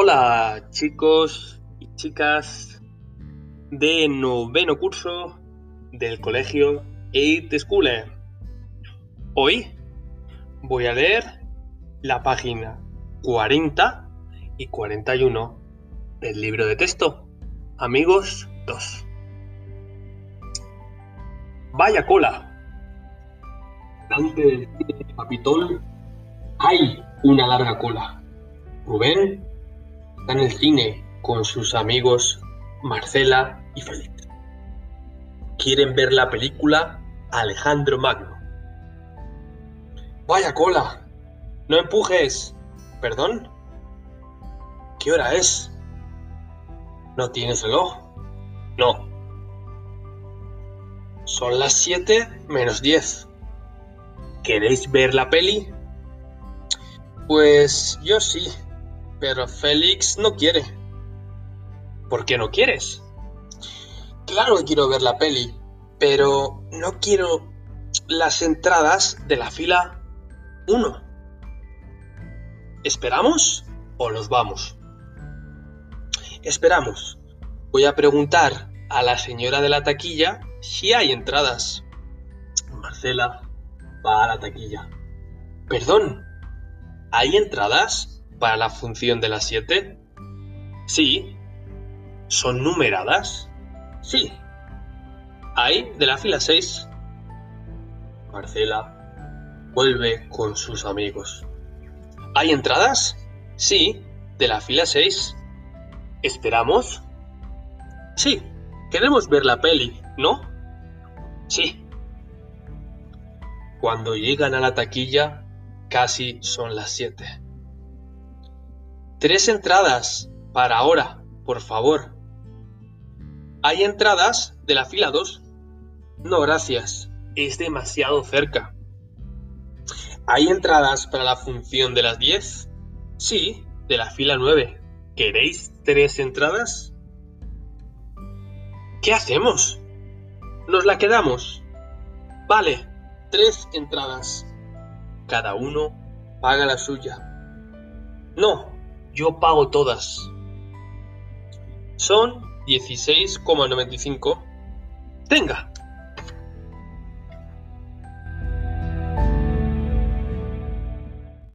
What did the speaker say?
Hola chicos y chicas de noveno curso del colegio Eight School. Hoy voy a leer la página 40 y 41 del libro de texto Amigos 2. Vaya cola. Delante del Capitol hay una larga cola. Rubén está en el cine con sus amigos Marcela y Félix. Quieren ver la película Alejandro Magno. Vaya cola. No empujes. ¿Perdón? ¿Qué hora es? ¿No tienes reloj? No. Son las 7 menos 10. ¿Queréis ver la peli? Pues yo sí, pero Félix no quiere. ¿Por qué no quieres? Claro que quiero ver la peli, pero no quiero las entradas de la fila 1. ¿Esperamos o nos vamos? Esperamos. Voy a preguntar a la señora de la taquilla si hay entradas. Marcela va a la taquilla. Perdón, ¿hay entradas para la función de las 7? Sí. ¿Son numeradas? Sí. ¿Hay de la fila 6? Marcela vuelve con sus amigos. ¿Hay entradas? Sí, de la fila 6. ¿Esperamos? Sí, queremos ver la peli, ¿no? Sí. Cuando llegan a la taquilla, casi son las 7. Tres entradas para ahora, por favor. ¿Hay entradas de la fila 2? No, gracias. Es demasiado cerca. ¿Hay entradas para la función de las 10? Sí, de la fila 9. ¿Queréis tres entradas? ¿Qué hacemos? ¿Nos la quedamos? Vale, tres entradas. Cada uno paga la suya. No, yo pago todas. Son 16,95. Tenga.